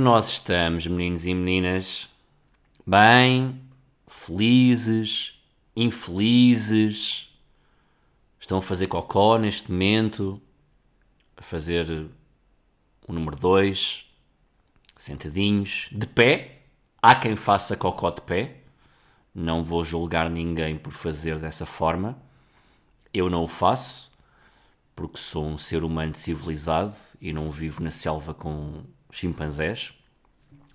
que nós estamos, meninos e meninas? Bem, felizes, infelizes? Estão a fazer cocó neste momento? A fazer o número 2, sentadinhos, de pé? Há quem faça cocó de pé. Não vou julgar ninguém por fazer dessa forma. Eu não o faço, porque sou um ser humano civilizado e não vivo na selva com chimpanzés.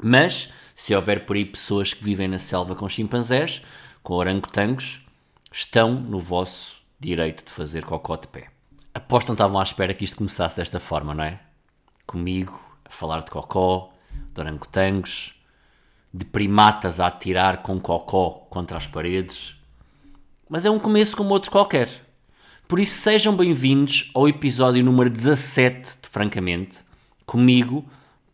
Mas, se houver por aí pessoas que vivem na selva com chimpanzés, com orangotangos, estão no vosso direito de fazer cocó de pé. Aposto que não estavam à espera que isto começasse desta forma, não é? Comigo, a falar de cocó, de orangotangos, de primatas a atirar com cocó contra as paredes. Mas é um começo como outro qualquer. Por isso sejam bem-vindos ao episódio número 17 de Francamente, comigo,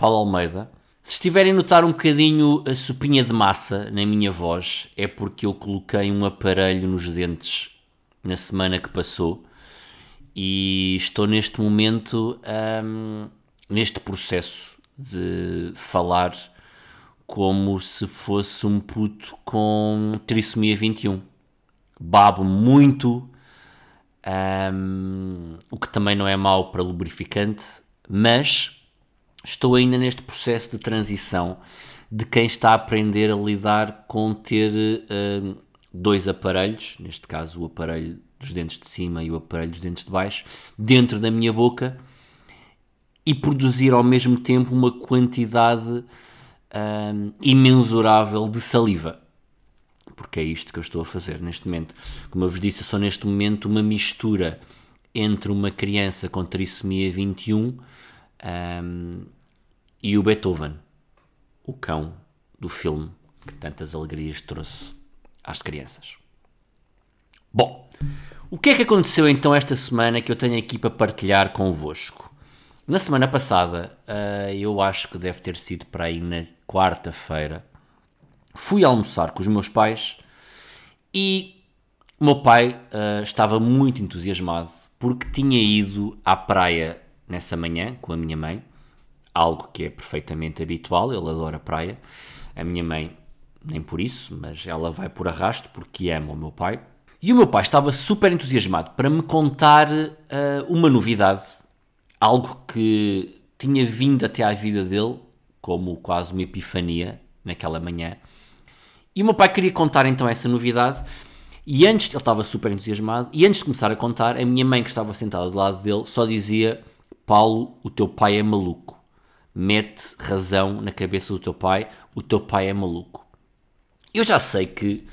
Paulo Almeida. Se estiverem a notar um bocadinho a sopinha de massa na minha voz, é porque eu coloquei um aparelho nos dentes na semana que passou e estou neste momento hum, neste processo de falar como se fosse um puto com trissomia 21. Babo muito, um, o que também não é mau para lubrificante, mas estou ainda neste processo de transição de quem está a aprender a lidar com ter um, dois aparelhos, neste caso o aparelho dos dentes de cima e o aparelho dos dentes de baixo, dentro da minha boca e produzir ao mesmo tempo uma quantidade um, imensurável de saliva. Porque é isto que eu estou a fazer neste momento. Como eu vos disse, eu sou neste momento uma mistura entre uma criança com trissomia 21 um, e o Beethoven, o cão do filme que tantas alegrias trouxe às crianças. Bom, o que é que aconteceu então esta semana que eu tenho aqui para partilhar convosco? Na semana passada, uh, eu acho que deve ter sido para aí na quarta-feira, fui almoçar com os meus pais e o meu pai uh, estava muito entusiasmado porque tinha ido à praia nessa manhã com a minha mãe, algo que é perfeitamente habitual, ele adora praia. A minha mãe, nem por isso, mas ela vai por arrasto porque ama o meu pai. E o meu pai estava super entusiasmado para me contar uh, uma novidade, algo que tinha vindo até à vida dele como quase uma epifania naquela manhã. E o meu pai queria contar então essa novidade. E antes, ele estava super entusiasmado, e antes de começar a contar, a minha mãe que estava sentada do lado dele só dizia: Paulo, o teu pai é maluco. Mete razão na cabeça do teu pai, o teu pai é maluco. Eu já sei que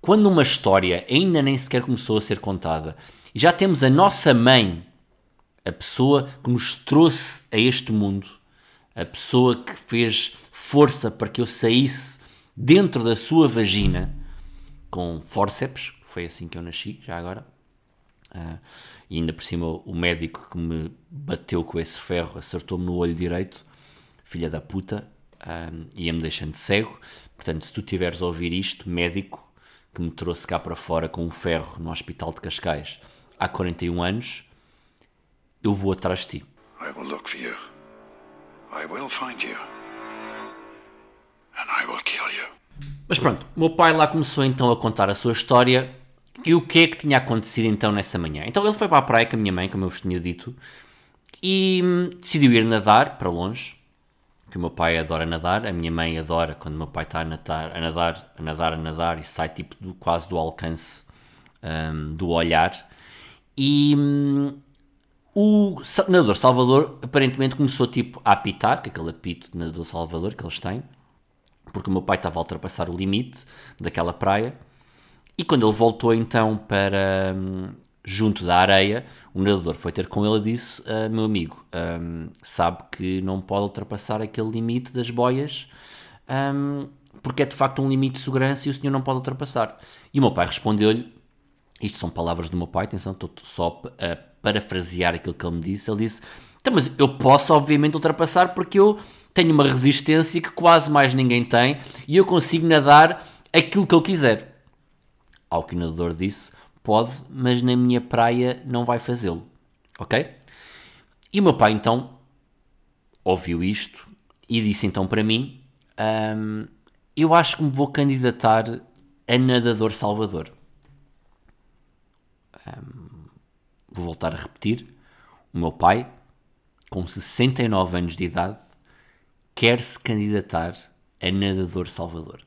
quando uma história ainda nem sequer começou a ser contada e já temos a nossa mãe, a pessoa que nos trouxe a este mundo, a pessoa que fez força para que eu saísse dentro da sua vagina com forceps, foi assim que eu nasci, já agora. Uh, e ainda por cima o médico que me bateu com esse ferro acertou-me no olho direito, filha da puta, um, ia-me deixando cego. Portanto, se tu tiveres a ouvir isto, médico que me trouxe cá para fora com um ferro no Hospital de Cascais há 41 anos, eu vou atrás de ti. I will look for you. I will find you. And I will kill you. Mas pronto, o meu pai lá começou então a contar a sua história e o que é que tinha acontecido então nessa manhã. Então ele foi para a praia com a minha mãe, como eu vos tinha dito, e hum, decidiu ir nadar para longe, que o meu pai adora nadar, a minha mãe adora quando o meu pai está a nadar, a nadar, a nadar, a nadar e sai tipo do, quase do alcance um, do olhar. E hum, o nadador Salvador aparentemente começou tipo a apitar, que é aquele apito de nadador Salvador que eles têm, porque o meu pai estava a ultrapassar o limite daquela praia. E quando ele voltou então para hum, junto da areia, o nadador foi ter com ele e disse: ah, Meu amigo, um, sabe que não pode ultrapassar aquele limite das boias, um, porque é de facto um limite de segurança e o senhor não pode ultrapassar. E o meu pai respondeu-lhe: Isto são palavras do meu pai, atenção, estou só a parafrasear aquilo que ele me disse, ele disse: então, mas eu posso, obviamente, ultrapassar porque eu tenho uma resistência que quase mais ninguém tem e eu consigo nadar aquilo que eu quiser. Ao que o nadador disse: pode, mas na minha praia não vai fazê-lo. Ok? E o meu pai então ouviu isto e disse então para mim: um, Eu acho que me vou candidatar a nadador Salvador. Um, vou voltar a repetir: o meu pai, com 69 anos de idade, quer se candidatar a nadador Salvador.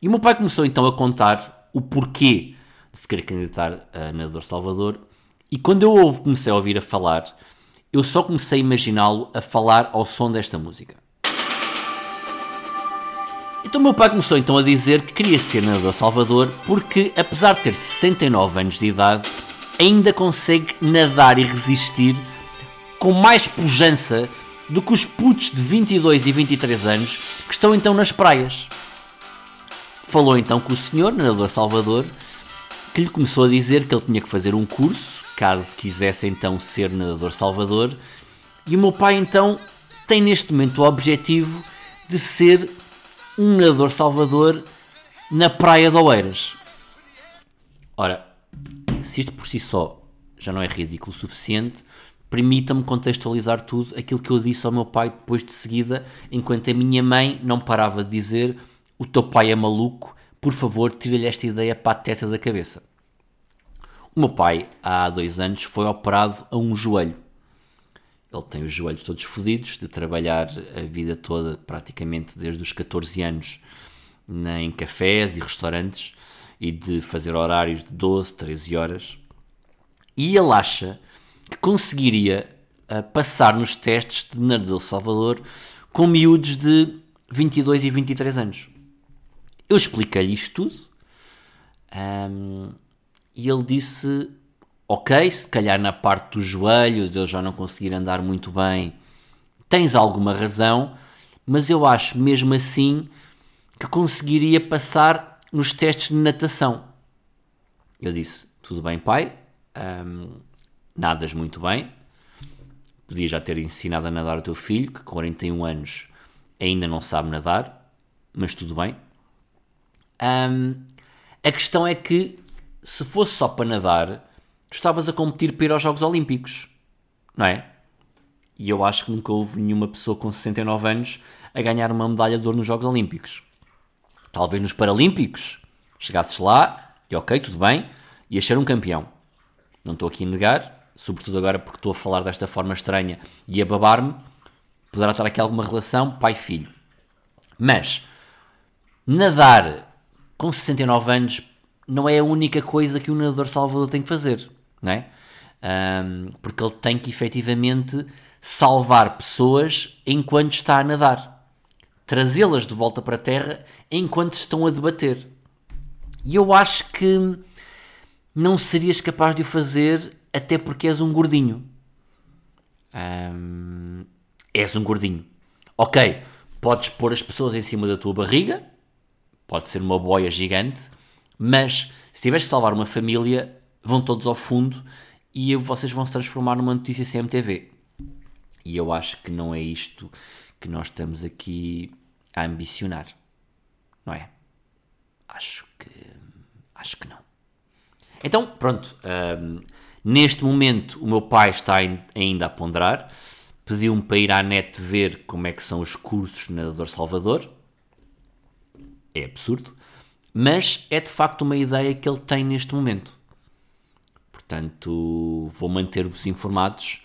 E o meu pai começou então a contar o porquê de se querer candidatar a nadador Salvador. E quando eu comecei a ouvir a falar, eu só comecei a imaginá-lo a falar ao som desta música. Então meu pai começou então a dizer que queria ser nadador Salvador porque, apesar de ter 69 anos de idade, ainda consegue nadar e resistir com mais pujança do que os putos de 22 e 23 anos que estão então nas praias. Falou então com o senhor, nadador Salvador, que lhe começou a dizer que ele tinha que fazer um curso, caso quisesse então ser nadador Salvador, e o meu pai então tem neste momento o objetivo de ser um nadador Salvador na praia de Oeiras. Ora, se isto por si só já não é ridículo o suficiente, permita-me contextualizar tudo aquilo que eu disse ao meu pai depois de seguida, enquanto a minha mãe não parava de dizer: O teu pai é maluco, por favor, tira-lhe esta ideia para a teta da cabeça. O meu pai, há dois anos, foi operado a um joelho. Ele tem os joelhos todos fodidos, de trabalhar a vida toda, praticamente desde os 14 anos, em cafés e restaurantes, e de fazer horários de 12, 13 horas. E ele acha que conseguiria uh, passar nos testes de Nerd Salvador com miúdos de 22 e 23 anos. Eu expliquei-lhe isto tudo um, e ele disse: Ok, se calhar na parte do joelho de eu já não conseguir andar muito bem, tens alguma razão, mas eu acho mesmo assim que conseguiria passar nos testes de natação. Eu disse: Tudo bem, pai, um, nadas muito bem. Podia já ter ensinado a nadar o teu filho, que com 41 anos ainda não sabe nadar, mas tudo bem. Um, a questão é que, se fosse só para nadar, tu estavas a competir para ir aos Jogos Olímpicos, não é? E eu acho que nunca houve nenhuma pessoa com 69 anos a ganhar uma medalha de ouro nos Jogos Olímpicos. Talvez nos Paralímpicos chegasses lá e ok, tudo bem, ias ser um campeão. Não estou aqui a negar, sobretudo agora porque estou a falar desta forma estranha e a babar-me, poderá estar aqui alguma relação pai-filho. Mas nadar com 69 anos não é a única coisa que o nadador salvador tem que fazer, não é? Um, porque ele tem que efetivamente salvar pessoas enquanto está a nadar, trazê-las de volta para a terra enquanto estão a debater. E eu acho que não serias capaz de o fazer até porque és um gordinho. Um, és um gordinho. Ok, podes pôr as pessoas em cima da tua barriga, pode ser uma boia gigante, mas se tiveres que salvar uma família, vão todos ao fundo e vocês vão se transformar numa notícia CMTV. E eu acho que não é isto que nós estamos aqui a ambicionar, não é? Acho que. Acho que não. Então, pronto. Um, Neste momento, o meu pai está ainda a ponderar. Pediu-me para ir à net ver como é que são os cursos na Dor Salvador. É absurdo. Mas é de facto uma ideia que ele tem neste momento. Portanto, vou manter-vos informados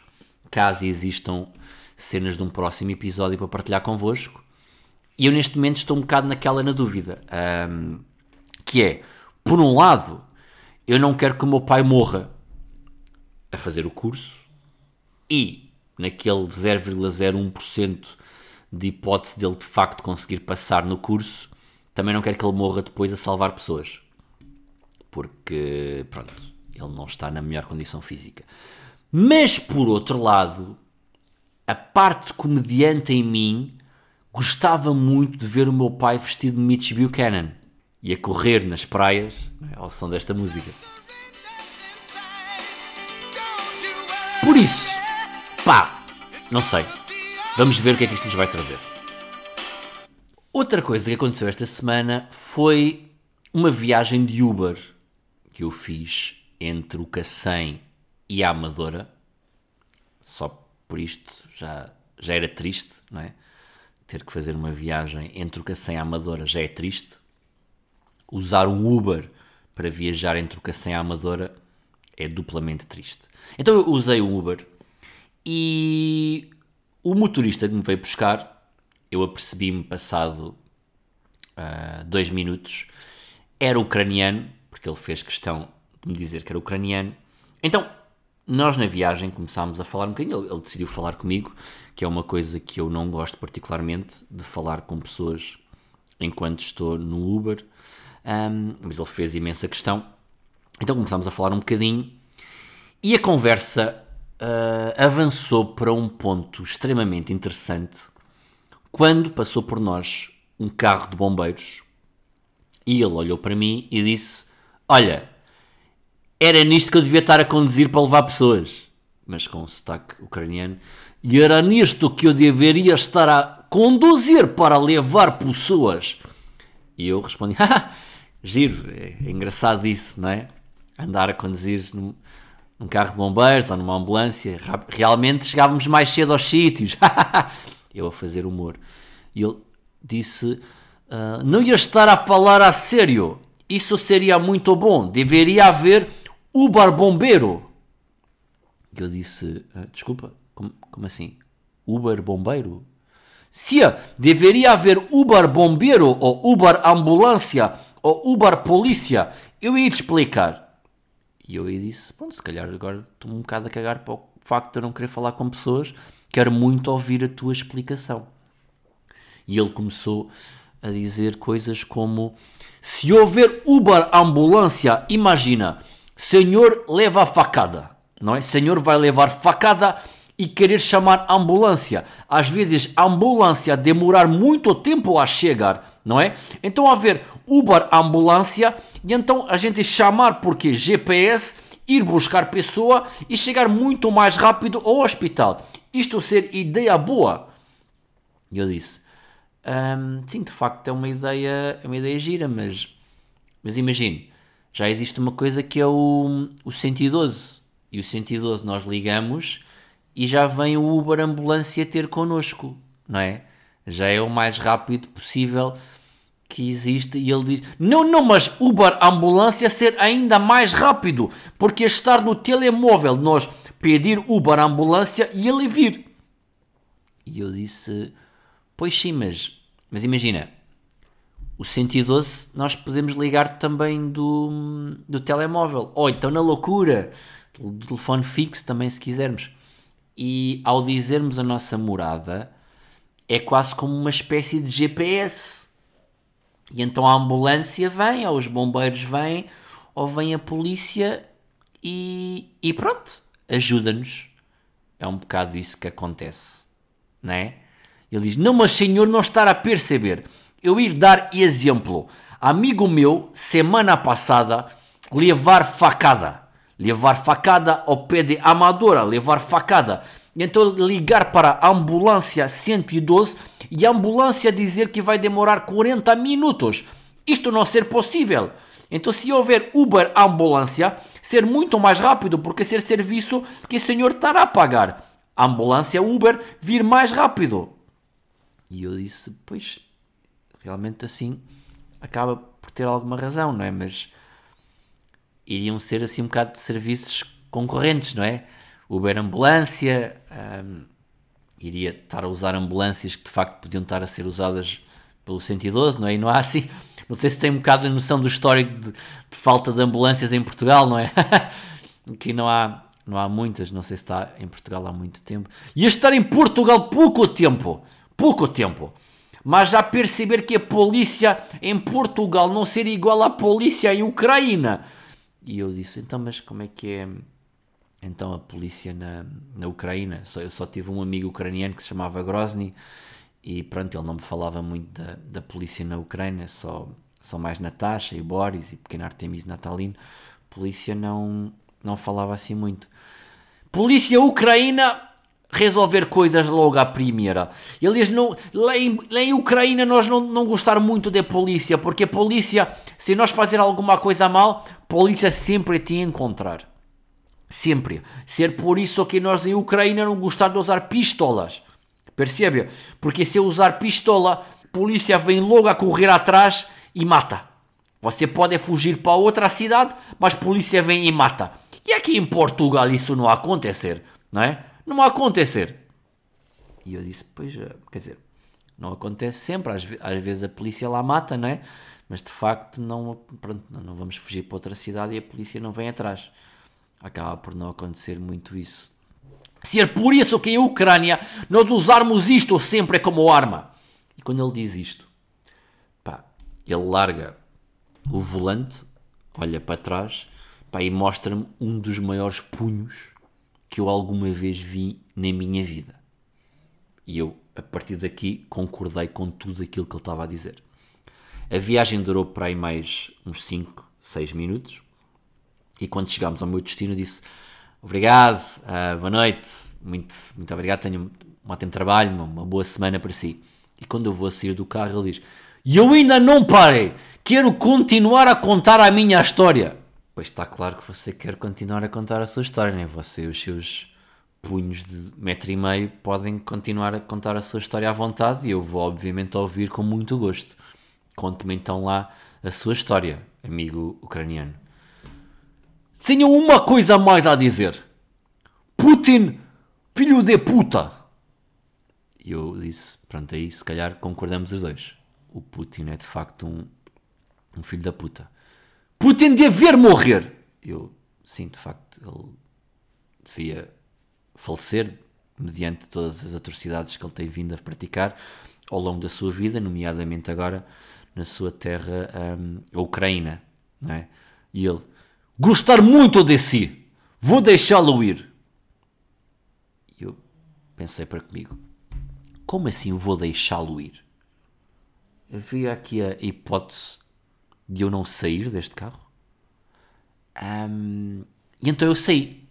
caso existam cenas de um próximo episódio para partilhar convosco. E eu neste momento estou um bocado naquela na dúvida. Um, que é, por um lado, eu não quero que o meu pai morra a fazer o curso e naquele 0,01% de hipótese dele de facto conseguir passar no curso, também não quero que ele morra depois a salvar pessoas. Porque, pronto, ele não está na melhor condição física. Mas, por outro lado, a parte comediante em mim gostava muito de ver o meu pai vestido de Mitch Buchanan e a correr nas praias é, ao som desta música. Por isso, pá, não sei. Vamos ver o que é que isto nos vai trazer. Outra coisa que aconteceu esta semana foi uma viagem de Uber que eu fiz entre o Cacém e a Amadora. Só por isto já, já era triste, não é? Ter que fazer uma viagem entre o Cacém à Amadora já é triste. Usar um Uber para viajar entre o Cacém à Amadora é duplamente triste. Então eu usei um Uber e o motorista que me veio buscar, eu apercebi-me passado uh, dois minutos, era ucraniano, porque ele fez questão de me dizer que era ucraniano. Então, nós na viagem começámos a falar um bocadinho, ele, ele, decidiu falar comigo, que é uma coisa que eu não gosto particularmente, de falar com pessoas enquanto estou no Uber, um, mas ele fez imensa questão. Então começámos a falar um bocadinho e a conversa uh, avançou para um ponto extremamente interessante quando passou por nós um carro de bombeiros e ele olhou para mim e disse: Olha, era nisto que eu devia estar a conduzir para levar pessoas. Mas com um sotaque ucraniano. E era nisto que eu deveria estar a conduzir para levar pessoas. E eu respondi: ah, giro, é, é engraçado isso, não é? Andar a conduzir num, num carro de bombeiros ou numa ambulância. Realmente chegávamos mais cedo aos sítios. eu a fazer humor. E ele disse: uh, Não ia estar a falar a sério. Isso seria muito bom. Deveria haver Uber Bombeiro. E eu disse: uh, Desculpa, como, como assim? Uber Bombeiro? Sim, deveria haver Uber Bombeiro ou Uber Ambulância ou Uber Polícia. Eu ia explicar. E eu disse: Bom, se calhar agora estou um bocado a cagar para o facto de eu não querer falar com pessoas. Quero muito ouvir a tua explicação. E ele começou a dizer coisas como: Se houver Uber ambulância, imagina, senhor leva facada, não é? Senhor vai levar facada e querer chamar ambulância. Às vezes ambulância demorar muito tempo a chegar, não é? Então haver Uber ambulância e então a gente chamar porque GPS ir buscar pessoa e chegar muito mais rápido ao hospital. Isto ser ideia boa. E eu disse: um, sim, de facto é uma ideia, é uma ideia gira, mas, mas imagine, já existe uma coisa que é o, o 112. E o 112 nós ligamos e já vem o Uber Ambulância ter connosco, não é? Já é o mais rápido possível que existe. E ele diz: Não, não, mas Uber Ambulância ser ainda mais rápido, porque estar no telemóvel, nós pedir Uber Ambulância e ele vir. E eu disse: Pois sim, mas, mas imagina, o 112 nós podemos ligar também do, do telemóvel. Ou então na loucura, do telefone fixo também se quisermos. E ao dizermos a nossa morada, é quase como uma espécie de GPS. E então a ambulância vem, ou os bombeiros vêm, ou vem a polícia e, e pronto, ajuda-nos. É um bocado isso que acontece, não é? Ele diz: Não, mas senhor, não estar a perceber. Eu ir dar exemplo. Amigo meu, semana passada, levar facada. Levar facada ao pé de Amadora, levar facada. Então ligar para a ambulância 112 e a ambulância dizer que vai demorar 40 minutos. Isto não ser possível. Então se houver Uber ambulância, ser muito mais rápido, porque ser serviço que o senhor estará a pagar. Ambulância Uber vir mais rápido. E eu disse, pois, realmente assim acaba por ter alguma razão, não é? Mas iriam ser assim um bocado de serviços concorrentes, não é? Uber Ambulância, um, iria estar a usar ambulâncias que de facto podiam estar a ser usadas pelo 112, não é? E não há assim, não sei se tem um bocado a noção do histórico de, de falta de ambulâncias em Portugal, não é? Aqui não há, não há muitas, não sei se está em Portugal há muito tempo. E estar em Portugal pouco tempo pouco tempo. Mas já perceber que a polícia em Portugal não seria igual à polícia em Ucrânia. E eu disse, então, mas como é que é então a polícia na, na Ucrânia? Só, eu só tive um amigo ucraniano que se chamava Grozny e pronto, ele não me falava muito da, da polícia na Ucrânia, só, só mais Natasha e Boris e pequeno Artemis Natalino. Polícia não, não falava assim muito. Polícia Ucrânia resolver coisas logo à primeira. Eles não, lá, em, lá em Ucrânia nós não, não gostar muito da polícia, porque a polícia, se nós fazer alguma coisa mal, a polícia sempre te encontrar. Sempre. Ser por isso que nós em Ucrânia não gostamos de usar pistolas. Percebe? Porque se eu usar pistola, polícia vem logo a correr atrás e mata. Você pode fugir para outra cidade, mas polícia vem e mata. E aqui em Portugal isso não acontecer, não é? Não acontecer. E eu disse, pois, eh, quer dizer, não acontece sempre, às, às vezes a polícia lá mata, não é? Mas de facto não, pronto, não vamos fugir para outra cidade e a polícia não vem atrás. Acaba por não acontecer muito isso. Ser por isso que em Ucrânia nós usarmos isto sempre como arma. E quando ele diz isto, pá, ele larga o volante, olha para trás pá, e mostra-me um dos maiores punhos que eu alguma vez vi na minha vida. E eu, a partir daqui, concordei com tudo aquilo que ele estava a dizer. A viagem durou para aí mais uns 5, 6 minutos. E quando chegámos ao meu destino, disse: Obrigado, uh, boa noite, muito, muito obrigado, tenho um ótimo trabalho, uma, uma boa semana para si. E quando eu vou sair do carro, ele diz: E eu ainda não parei, quero continuar a contar a minha história. Pois está claro que você quer continuar a contar a sua história, né? Você os seus punhos de metro e meio podem continuar a contar a sua história à vontade e eu vou, obviamente, ouvir com muito gosto. Conte-me então lá a sua história, amigo ucraniano. Tenho uma coisa mais a dizer. Putin, filho de puta. E eu disse, pronto, aí se calhar concordamos os dois. O Putin é de facto um, um filho da puta. Putin ver morrer. Eu, sim, de facto, ele devia falecer mediante todas as atrocidades que ele tem vindo a praticar ao longo da sua vida, nomeadamente agora na sua terra, um, a Ucrânia. Não é? E ele, gostar muito de si, vou deixá-lo ir. E eu pensei para comigo, como assim vou deixá-lo ir? Havia aqui a hipótese de eu não sair deste carro. Um, e então eu saí.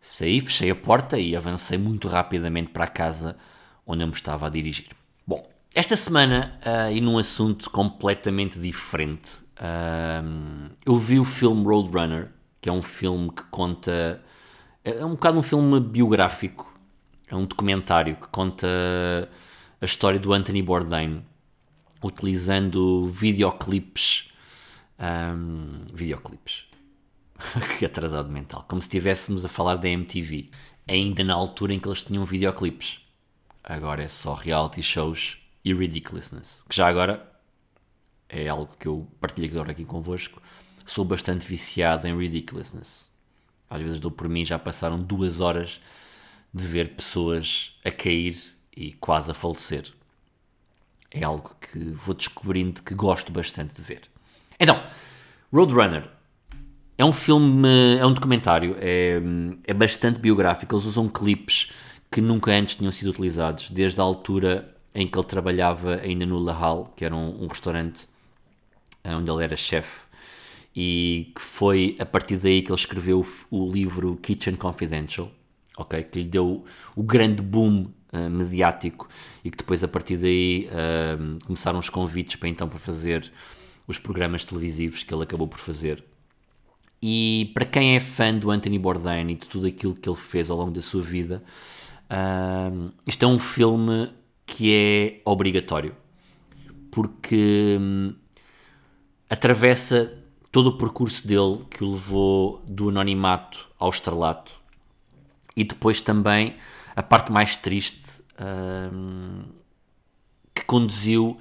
Saí, fechei a porta e avancei muito rapidamente para a casa onde eu me estava a dirigir. Bom, esta semana, uh, e num assunto completamente diferente, uh, eu vi o filme Roadrunner, que é um filme que conta. É um bocado um filme biográfico, é um documentário que conta a história do Anthony Bourdain, utilizando videoclipes um, videoclipes. que atrasado mental. Como se estivéssemos a falar da MTV. Ainda na altura em que eles tinham videoclipes. Agora é só reality shows e ridiculousness. Que já agora é algo que eu partilho agora aqui convosco. Sou bastante viciado em ridiculousness. Às vezes dou por mim, já passaram duas horas de ver pessoas a cair e quase a falecer. É algo que vou descobrindo que gosto bastante de ver. Então, Roadrunner é um filme, é um documentário, é, é bastante biográfico. Eles usam clipes que nunca antes tinham sido utilizados, desde a altura em que ele trabalhava ainda no Lahal, que era um, um restaurante onde ele era chefe, e que foi a partir daí que ele escreveu o, livro Kitchen Confidential, ok? Que lhe deu o grande boom uh, mediático e que depois a partir daí uh, começaram os convites para então para fazer os programas televisivos que ele acabou por fazer. E para quem é fã do Anthony Bourdain e de tudo aquilo que ele fez ao longo da sua vida, uh, este é um filme que é obrigatório, porque um, atravessa todo o percurso dele que o levou do anonimato ao estrelato e depois também a parte mais triste uh, que conduziu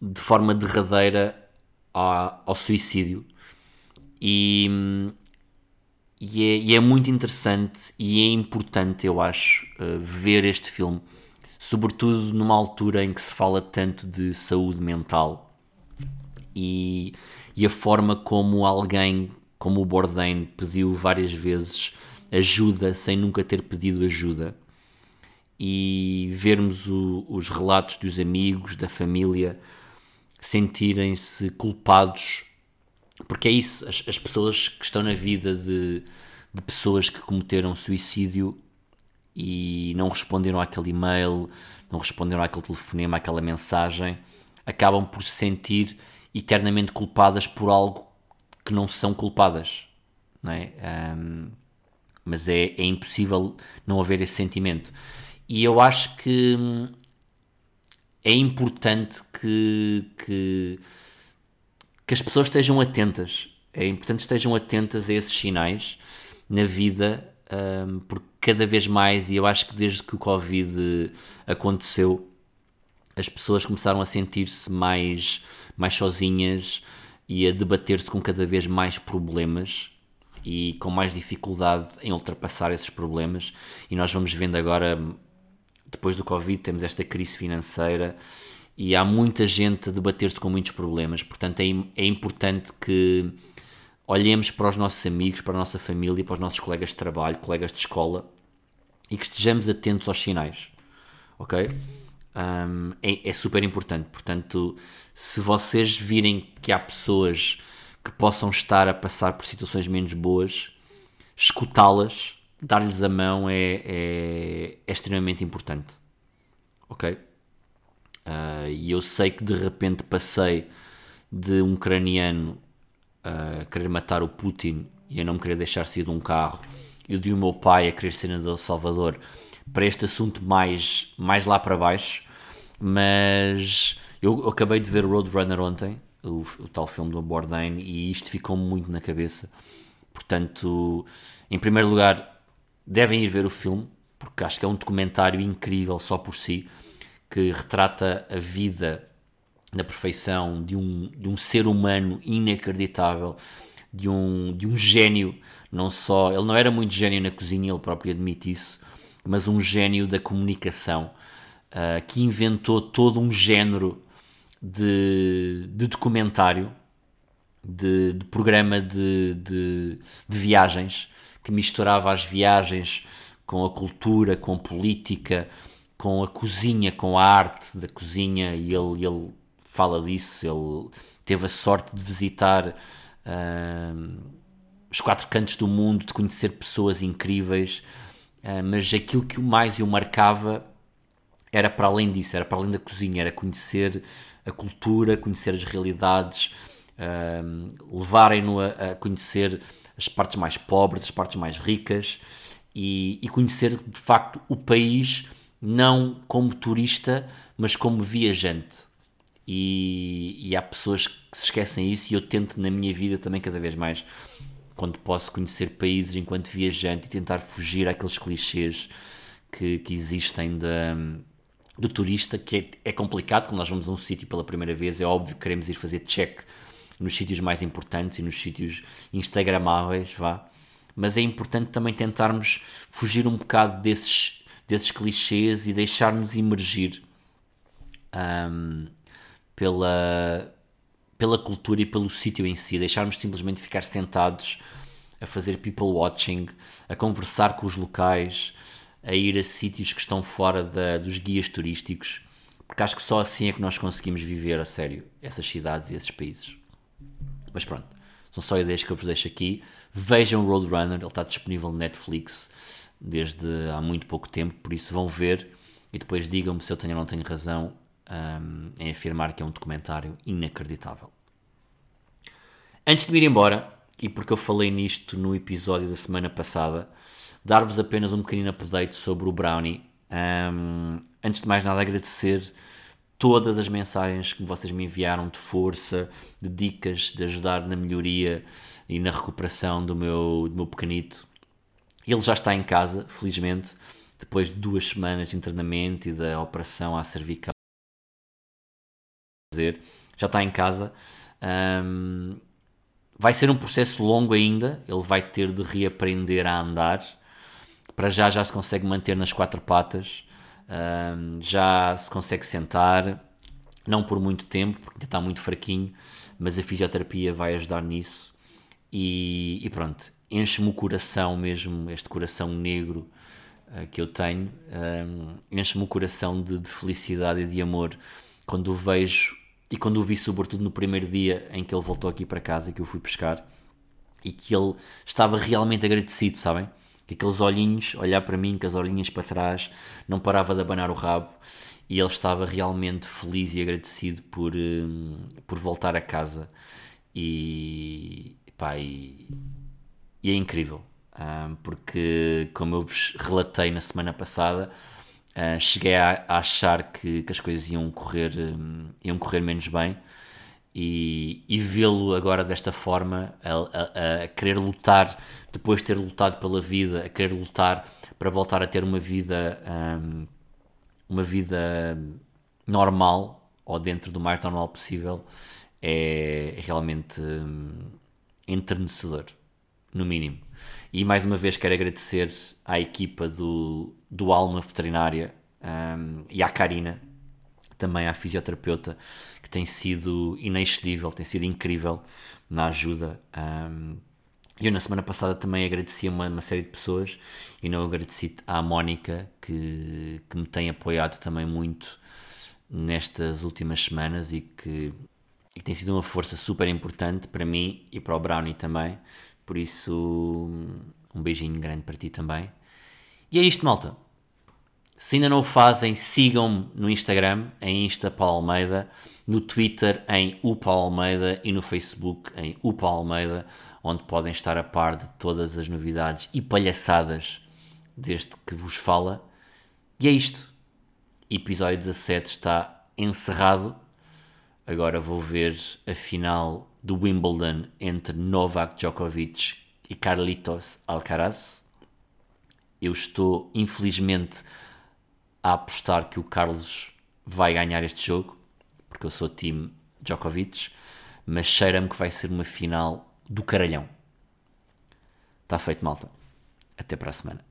de forma derradeira ao, ao suicídio. E, e, é, e, é, muito interessante e é importante, eu acho, uh, ver este filme, sobretudo numa altura em que se fala tanto de saúde mental e, e a forma como alguém como o Bourdain pediu várias vezes ajuda sem nunca ter pedido ajuda. E vermos o, os relatos dos amigos, da família sentirem-se culpados, porque é isso, as, as, pessoas que estão na vida de, de pessoas que cometeram suicídio e não responderam àquele e-mail, não responderam àquele telefonema, àquela mensagem, acabam por se sentir eternamente culpadas por algo que não são culpadas. Não é? Um, mas é, é impossível não haver esse sentimento. E eu acho que hum, é importante que, que, que as pessoas estejam atentas. É importante que estejam atentas a esses sinais na vida, um, porque cada vez mais, e eu acho que desde que o Covid aconteceu, as pessoas começaram a sentir-se mais, mais sozinhas e a debater-se com cada vez mais problemas e com mais dificuldade em ultrapassar esses problemas. E nós vamos vendo agora, depois do Covid, temos esta crise financeira e há muita gente a debater-se com muitos problemas. Portanto, é, é importante que olhemos para os nossos amigos, para a nossa família, para os nossos colegas de trabalho, colegas de escola e que estejamos atentos aos sinais, ok? Um, é, é, super importante. Portanto, se vocês virem que há pessoas que possam estar a passar por situações menos boas, escutá-las, dar-lhes a mão é, é, é, extremamente importante, ok? Uh, e eu sei que de repente passei de um ucraniano a querer matar o Putin e a não me querer deixar sair de um carro, e de o meu pai a querer ser de Salvador, para este assunto mais, mais lá para baixo, mas eu acabei de ver Roadrunner ontem, o, o tal filme do Bourdain, e isto ficou-me muito na cabeça. Portanto, em primeiro lugar, devem ir ver o filme, porque acho que é um documentário incrível só por si, que retrata a vida na perfeição de um, de um ser humano inacreditável, de um, de um gênio, não só, ele não era muito gênio na cozinha, ele próprio admite isso, mas um gênio da comunicação, uh, que inventou todo um género de, de documentário, de, de programa de, de, de viagens, que misturava as viagens com a cultura, com a política, com a cozinha, com a arte da cozinha, e ele, ele fala disso. Ele teve a sorte de visitar uh, os quatro cantos do mundo, de conhecer pessoas incríveis, uh, mas aquilo que o mais o marcava era para além disso, era para além da cozinha, era conhecer a cultura, conhecer as realidades, uh, levarem-no a, a, conhecer as partes mais pobres, as partes mais ricas e, e, conhecer de facto o país não como turista, mas como viajante. E, e há pessoas que se esquecem isso e eu tento na minha vida também cada vez mais quando posso conhecer países enquanto viajante e tentar fugir àqueles clichês que, que existem da, do turista, que é, é complicado quando nós vamos a um sítio pela primeira vez, é óbvio que queremos ir fazer check nos sítios mais importantes e nos sítios instagramáveis, vá. Mas é importante também tentarmos fugir um bocado desses, desses clichês e deixarmos emergir um, pela, pela cultura e pelo sítio em si, deixarmos simplesmente ficar sentados a fazer people watching, a conversar com os locais, a ir a sítios que estão fora da, dos guias turísticos, porque acho que só assim é que nós conseguimos viver a sério essas cidades e esses países. Mas pronto, são só ideias que eu vos deixo aqui. Vejam Roadrunner, ele está disponível no Netflix desde há muito pouco tempo, por isso vão ver e depois digam-me se eu tenho ou não tenho razão um, em afirmar que é um documentário inacreditável. Antes de me ir embora, e porque eu falei nisto no episódio da semana passada, dar-vos apenas um pequenino update sobre o Brownie. Um, antes de mais nada, agradecer todas as mensagens que vocês me enviaram de força, de dicas, de ajudar na melhoria e na recuperação do meu, do meu pequenito. Ele já está em casa, felizmente, depois de duas semanas de internamento e da operação à cervical. Já está em casa. Um, vai ser um processo longo ainda, ele vai ter de reaprender a andar para já já se consegue manter nas quatro patas, um, já se consegue sentar, não por muito tempo, porque ainda está muito fraquinho, mas a fisioterapia vai ajudar nisso. E, e pronto, enche-me o coração mesmo, este coração negro uh, que eu tenho, um, enche-me o coração de, de felicidade e de amor quando vejo e quando o vi, sobretudo no primeiro dia em que ele voltou aqui para casa, que eu fui pescar, e que ele estava realmente agradecido, sabem? que aqueles olhinhos, olhar para mim com as olhinhas para trás, não parava de abanar o rabo e ele estava realmente feliz e agradecido por, um, por voltar a casa e, pá, e, e, é incrível, Um, porque, como eu vos relatei na semana passada, uh, cheguei a, a achar que, que, as coisas iam correr, um, iam correr menos bem. E, e vê-lo agora desta forma, a, a, a, querer lutar, depois de ter lutado pela vida, a querer lutar para voltar a ter uma vida, um, uma vida normal ou dentro do mais normal possível, é realmente hum, enternecedor, no mínimo. E mais uma vez quero agradecer à equipa do, do Alma Veterinária um, e à Karina, também à fisioterapeuta, que tem sido inexcedível, tem sido incrível na ajuda. Um, eu na semana passada também agradeci a uma, uma, série de pessoas e não agradeci à Mónica, que, que me tem apoiado também muito nestas últimas semanas e que, e que tem sido uma força super importante para mim e para o Brownie também. Por isso, um beijinho grande para ti também. E é isto, malta. Se ainda não o fazem, sigam-me no Instagram, em Insta Paulo Almeida, no Twitter em Upa Almeida e no Facebook em Upa Almeida, onde podem estar a par de todas as novidades e palhaçadas deste que vos fala. E é isto. Episódio 17 está encerrado. Agora vou ver a final do Wimbledon entre Novak Djokovic e Carlitos Alcaraz. Eu estou, infelizmente, a apostar que o Carlos vai ganhar este jogo, porque eu sou time Djokovic, mas cheira-me que vai ser uma final do caralhão. Está feito, malta. Até para a semana.